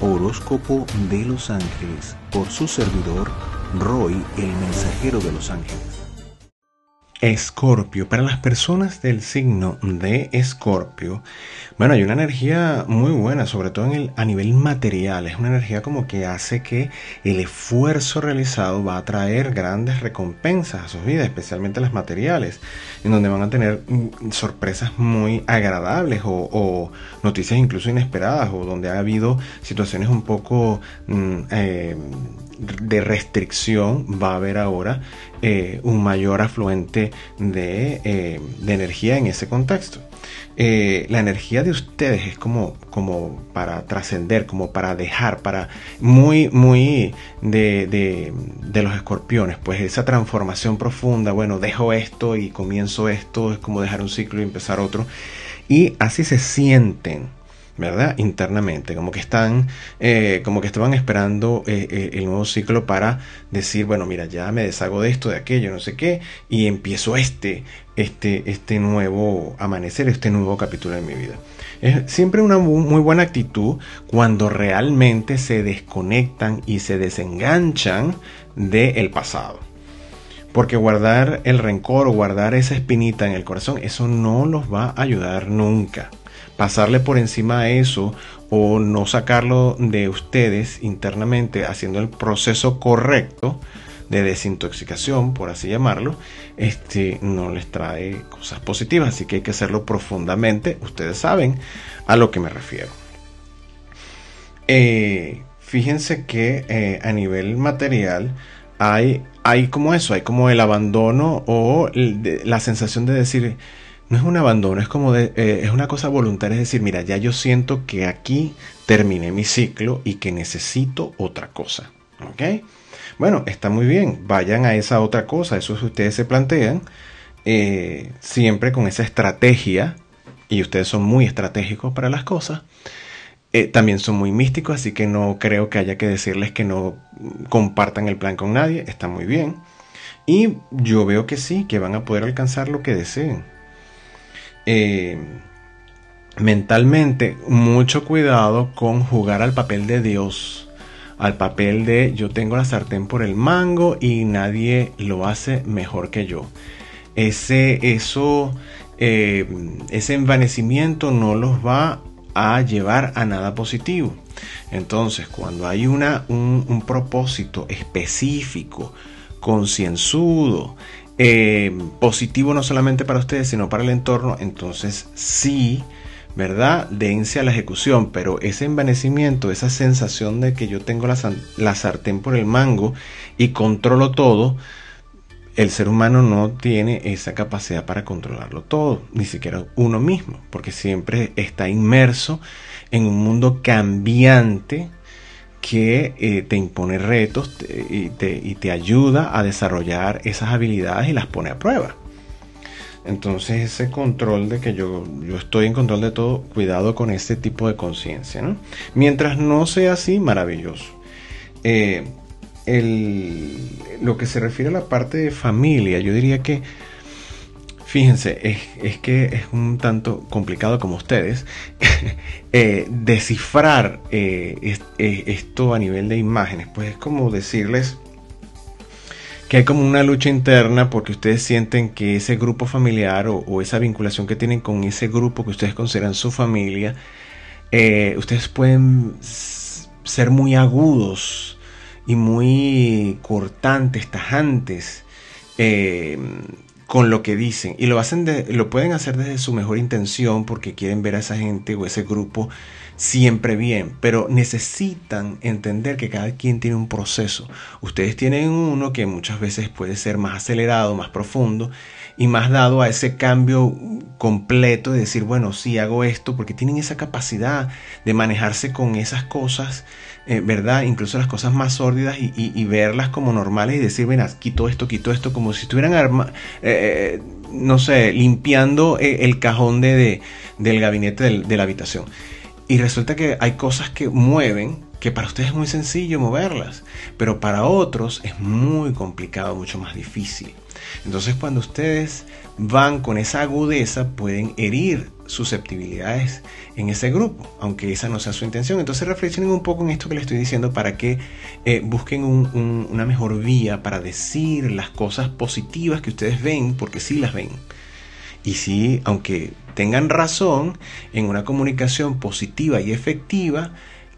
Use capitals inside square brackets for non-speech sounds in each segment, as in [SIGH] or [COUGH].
Horóscopo de los Ángeles por su servidor Roy, el mensajero de los ángeles. Escorpio, para las personas del signo de Escorpio, bueno, hay una energía muy buena, sobre todo en el, a nivel material. Es una energía como que hace que el esfuerzo realizado va a traer grandes recompensas a sus vidas, especialmente las materiales, en donde van a tener mm, sorpresas muy agradables o, noticias incluso inesperadas, o donde ha habido situaciones un poco mm, eh, de restricción, va a haber ahora eh, un mayor afluente de, eh, de, energía en ese contexto. Eh, la energía de ustedes es como, como para trascender, como para dejar, para muy, muy de, de, de, los escorpiones, pues esa transformación profunda, bueno, dejo esto y comienzo esto, es como dejar un ciclo y empezar otro. Y así se sienten ¿verdad? Internamente, como que están, eh, como que estaban esperando eh, eh, el nuevo ciclo para decir, bueno, mira, ya me deshago de esto, de aquello, no sé qué, y empiezo este, este, este nuevo amanecer, este nuevo capítulo de mi vida. Es siempre una muy buena actitud cuando realmente se desconectan y se desenganchan del pasado. Porque guardar el rencor o guardar esa espinita en el corazón, eso no los va a ayudar nunca pasarle por encima a eso o no sacarlo de ustedes internamente haciendo el proceso correcto de desintoxicación, por así llamarlo, este no les trae cosas positivas, así que hay que hacerlo profundamente, ustedes saben a lo que me refiero. Eh, fíjense que eh, a nivel material hay, hay como eso, hay como el abandono o la sensación de decir, no es un abandono, es como de, eh, es una cosa voluntaria, es decir, mira, ya yo siento que aquí terminé mi ciclo y que necesito otra cosa. ¿Ok? Bueno, está muy bien, vayan a esa otra cosa, eso es ustedes se plantean, eh, siempre con esa estrategia, y ustedes son muy estratégicos para las cosas, eh, también son muy místicos, así que no creo que haya que decirles que no compartan el plan con nadie, está muy bien. Y yo veo que sí, que van a poder alcanzar lo que deseen. Eh, mentalmente mucho cuidado con jugar al papel de Dios, al papel de yo tengo la sartén por el mango y nadie lo hace mejor que yo. Ese, eso, eh, ese envanecimiento no los va a llevar a nada positivo. Entonces, cuando hay una, un, un propósito específico, concienzudo, eh, positivo no solamente para ustedes, sino para el entorno, entonces sí, ¿verdad? Dense a la ejecución, pero ese envanecimiento, esa sensación de que yo tengo la, la sartén por el mango y controlo todo, el ser humano no tiene esa capacidad para controlarlo todo, ni siquiera uno mismo, porque siempre está inmerso en un mundo cambiante que eh, te impone retos y, te, ayuda a desarrollar esas habilidades y las pone a prueba. Entonces ese control de que yo, yo estoy en control de todo, cuidado con este tipo de conciencia. Mientras no sea así, maravilloso. Eh, lo que se refiere a la parte de familia, yo diría que Fíjense, es, que es un tanto complicado como ustedes [LAUGHS] eh, descifrar eh, eh, esto a nivel de imágenes. Pues es como decirles que hay como una lucha interna porque ustedes sienten que ese grupo familiar o, esa vinculación que tienen con ese grupo que ustedes consideran su familia, ustedes pueden ser muy agudos y muy cortantes, tajantes con lo que dicen y lo hacen de, lo pueden hacer desde su mejor intención porque quieren ver a esa gente o ese grupo siempre bien, pero necesitan entender que cada quien tiene un proceso. Ustedes tienen uno que muchas veces puede ser más acelerado, más profundo y más dado a ese cambio completo de decir, bueno, sí hago esto, porque tienen esa capacidad de manejarse con esas cosas eh, ¿verdad? Incluso las cosas más sórdidas y, verlas como normales y decir, ven, quito esto, quito esto, como si estuvieran, arma eh, no sé, limpiando eh, el cajón de, del gabinete de la habitación. Y resulta que hay cosas que mueven que para ustedes es muy sencillo moverlas, pero para otros es muy complicado, mucho más difícil. Entonces cuando ustedes van con esa agudeza pueden herir susceptibilidades en ese grupo, aunque esa no sea su intención. Entonces reflexionen un poco en esto que les estoy diciendo para que eh, busquen una mejor vía para decir las cosas positivas que ustedes ven, porque sí las ven. Y sí, aunque tengan razón, en una comunicación positiva y efectiva,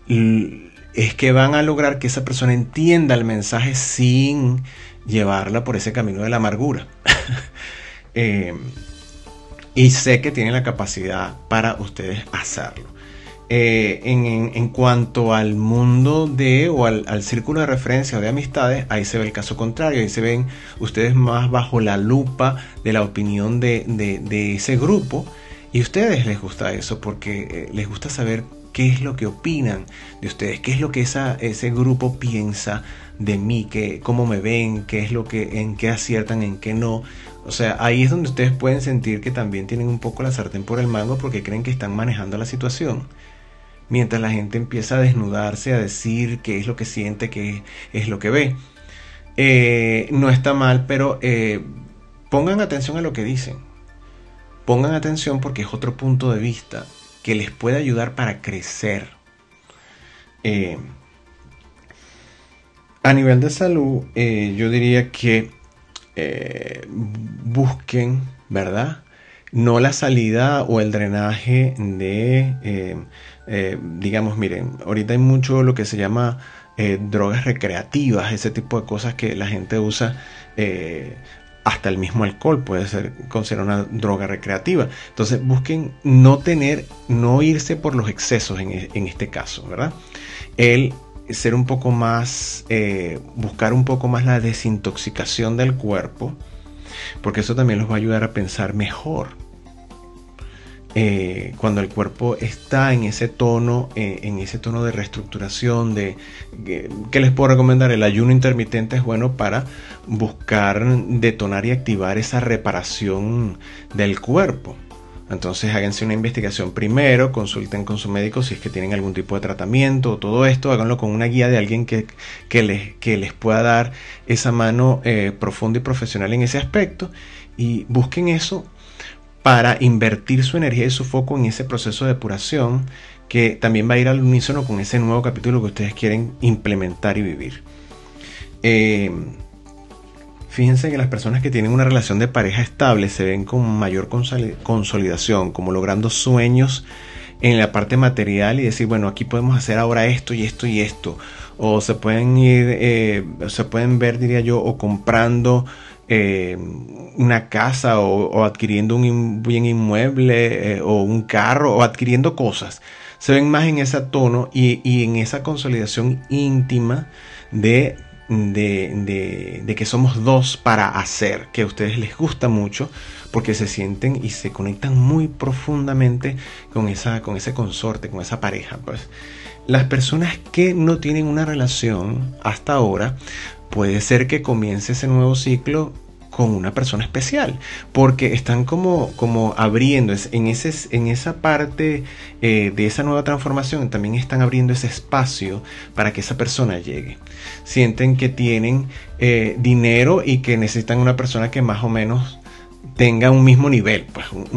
es que van a lograr que esa persona entienda el mensaje sin llevarla por ese camino de la amargura. [LAUGHS] Eh, y sé que tienen la capacidad para ustedes hacerlo. Eh, en, cuanto al mundo de o al, círculo de referencia o de amistades, ahí se ve el caso contrario, ahí se ven ustedes más bajo la lupa de la opinión de, ese grupo y a ustedes les gusta eso porque eh, les gusta saber qué es lo que opinan de ustedes, qué es lo que esa, ese grupo piensa de mí, que, cómo me ven, qué es lo que, en qué aciertan, en qué no. O sea, ahí es donde ustedes pueden sentir que también tienen un poco la sartén por el mango porque creen que están manejando la situación. Mientras la gente empieza a desnudarse, a decir qué es lo que siente, qué es lo que ve. Eh, no está mal, pero eh, pongan atención a lo que dicen. Pongan atención porque es otro punto de vista que les puede ayudar para crecer. Eh, a nivel de salud, eh, yo diría que eh, busquen, ¿verdad? No la salida o el drenaje de, digamos, miren, ahorita hay mucho lo que se llama drogas recreativas, ese tipo de cosas que la gente usa hasta el mismo alcohol puede ser considerado una droga recreativa. Entonces busquen no tener, no irse por los excesos en, e, este caso, ¿verdad? El ser un poco más, eh, buscar un poco más la desintoxicación del cuerpo, porque eso también los va a ayudar a pensar mejor. Eh, cuando el cuerpo está en ese tono, eh, en ese tono de reestructuración, de ¿qué les puedo recomendar? El ayuno intermitente es bueno para buscar detonar y activar esa reparación del cuerpo. Entonces háganse una investigación primero, consulten con su médico si es que tienen algún tipo de tratamiento, todo esto, háganlo con una guía de alguien que, que, les, que les pueda dar esa mano eh, profunda y profesional en ese aspecto y busquen eso para invertir su energía y su foco en ese proceso de depuración que también va a ir al unísono con ese nuevo capítulo que ustedes quieren implementar y vivir. Eh, fíjense que las personas que tienen una relación de pareja estable se ven con mayor consolidación, como logrando sueños en la parte material y decir, bueno, aquí podemos hacer ahora esto y esto y esto. O se pueden ir, eh, se pueden ver, diría yo, o comprando eh, una casa o, adquiriendo un bien inmueble eh, o un carro o adquiriendo cosas. Se ven más en ese tono y, en esa consolidación íntima de, de, de, que somos dos para hacer, que a ustedes les gusta mucho porque se sienten y se conectan muy profundamente con, esa, con ese consorte, con esa pareja. Pues. Las personas que no tienen una relación hasta ahora puede ser que comience ese nuevo ciclo con una persona especial, porque están como, como abriendo en, ese, en esa parte eh, de esa nueva transformación, también están abriendo ese espacio para que esa persona llegue. Sienten que tienen eh, dinero y que necesitan una persona que más o menos tenga un mismo nivel, pues un,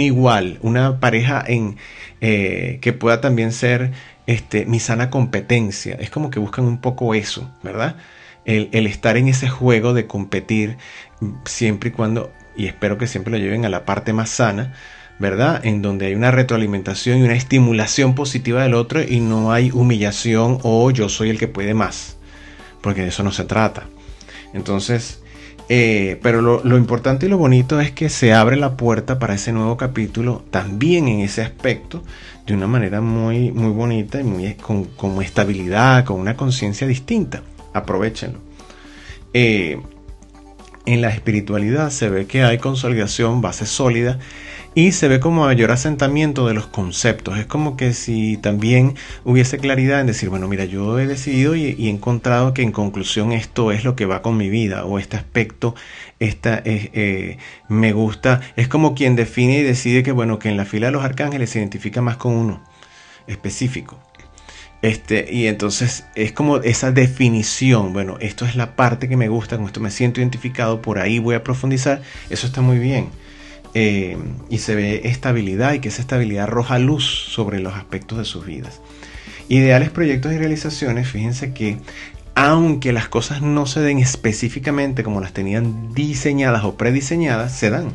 igual, una pareja en, eh, que pueda también ser este, mi sana competencia. Es como que buscan un poco eso, ¿verdad? El, estar en ese juego de competir siempre y cuando, y espero que siempre lo lleven a la parte más sana, ¿verdad? En donde hay una retroalimentación y una estimulación positiva del otro y no hay humillación o yo soy el que puede más, porque de eso no se trata. Entonces, eh, pero lo, importante y lo bonito es que se abre la puerta para ese nuevo capítulo también en ese aspecto de una manera muy, muy bonita y muy, con, estabilidad, con una conciencia distinta. Aprovechenlo. Eh, en la espiritualidad se ve que hay consolidación, base sólida y se ve como mayor asentamiento de los conceptos. Es como que si también hubiese claridad en decir, bueno, mira, yo he decidido y, he encontrado que en conclusión esto es lo que va con mi vida o este aspecto esta, eh, me gusta. Es como quien define y decide que, bueno, que en la fila de los arcángeles se identifica más con uno específico. Este, y entonces es como esa definición, bueno, esto es la parte que me gusta, con esto me siento identificado, por ahí voy a profundizar, eso está muy bien. Eh, y se ve estabilidad y que esa estabilidad arroja luz sobre los aspectos de sus vidas. Ideales proyectos y realizaciones, fíjense que aunque las cosas no se den específicamente como las tenían diseñadas o prediseñadas, se dan.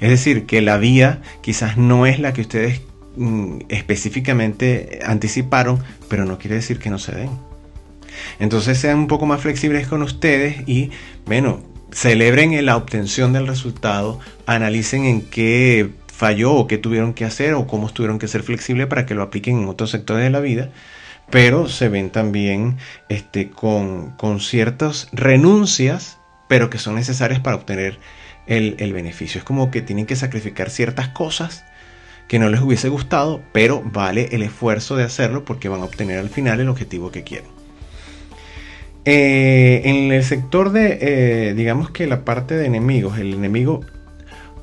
Es decir, que la vía quizás no es la que ustedes mm, específicamente anticiparon, pero no quiere decir que no se den. Entonces sean un poco más flexibles con ustedes y, bueno, celebren en la obtención del resultado, analicen en qué falló o qué tuvieron que hacer o cómo tuvieron que ser flexibles para que lo apliquen en otros sectores de la vida, pero se ven también este, con, ciertas renuncias, pero que son necesarias para obtener el, el beneficio. Es como que tienen que sacrificar ciertas cosas que no les hubiese gustado, pero vale el esfuerzo de hacerlo porque van a obtener al final el objetivo que quieren. Eh, en el sector de, eh, digamos que la parte de enemigos, el enemigo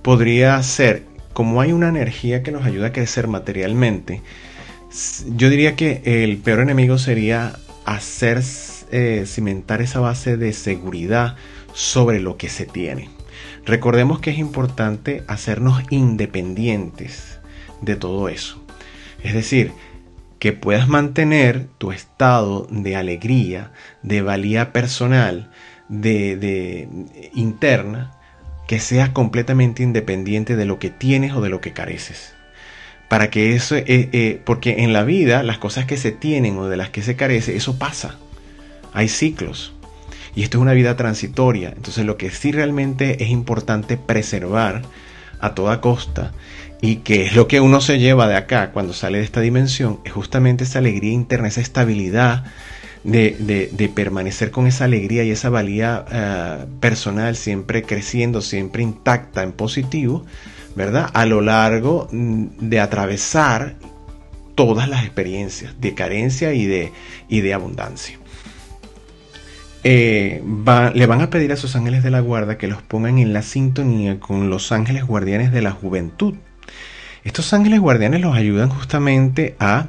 podría ser, como hay una energía que nos ayuda a crecer materialmente, yo diría que el peor enemigo sería hacer eh, cimentar esa base de seguridad sobre lo que se tiene. Recordemos que es importante hacernos independientes de todo eso. Es decir, que puedas mantener tu estado de alegría, de valía personal, de, interna, que seas completamente independiente de lo que tienes o de lo que careces. Para que eso, eh, eh, porque en la vida las cosas que se tienen o de las que se carece, eso pasa. Hay ciclos. Y esto es una vida transitoria. Entonces lo que sí realmente es importante preservar a toda costa y que es lo que uno se lleva de acá cuando sale de esta dimensión, es justamente esa alegría interna, esa estabilidad de, permanecer con esa alegría y esa valía eh, personal siempre creciendo, siempre intacta en positivo, ¿verdad? A lo largo mm, de atravesar todas las experiencias de carencia y de, y de abundancia. Eh, le van a pedir a sus ángeles de la guarda que los pongan en la sintonía con los ángeles guardianes de la juventud. Estos ángeles guardianes los ayudan justamente a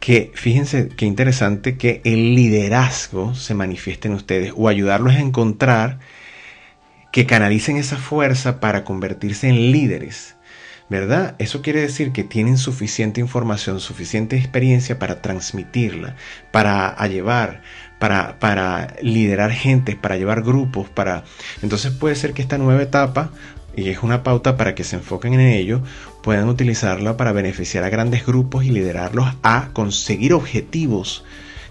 que, fíjense qué interesante que el liderazgo se manifieste en ustedes o ayudarlos a encontrar que canalicen esa fuerza para convertirse en líderes. ¿Verdad? Eso quiere decir que tienen suficiente información, suficiente experiencia para transmitirla, para llevar, para, para liderar gente, para llevar grupos, para... Entonces puede ser que esta nueva etapa y es una pauta para que se enfoquen en ello, puedan utilizarla para beneficiar a grandes grupos y liderarlos a conseguir objetivos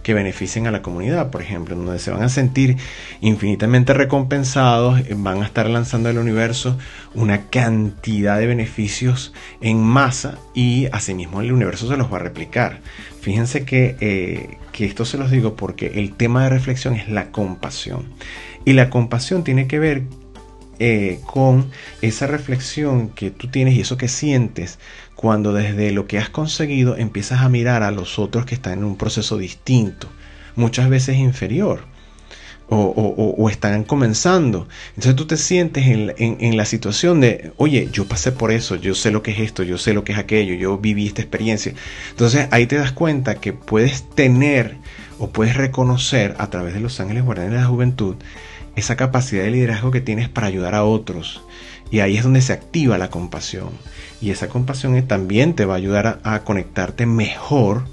que beneficien a la comunidad, por ejemplo, donde se van a sentir infinitamente recompensados, van a estar lanzando al universo una cantidad de beneficios en masa y asimismo el universo se los va a replicar. Fíjense que, eh, que esto se los digo porque el tema de reflexión es la compasión. Y la compasión tiene que ver eh, con esa reflexión que tú tienes y eso que sientes cuando desde lo que has conseguido empiezas a mirar a los otros que están en un proceso distinto, muchas veces inferior. O, están comenzando. Entonces tú te sientes en, la situación de, oye, yo pasé por eso, yo sé lo que es esto, yo sé lo que es aquello, yo viví esta experiencia. Entonces ahí te das cuenta que puedes tener o puedes reconocer a través de los ángeles guardianes de la juventud esa capacidad de liderazgo que tienes para ayudar a otros. Y ahí es donde se activa la compasión. Y esa compasión también te va a ayudar a, conectarte mejor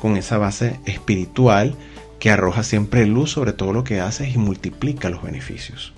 con esa base espiritual que arroja siempre luz sobre todo lo que haces y multiplica los beneficios.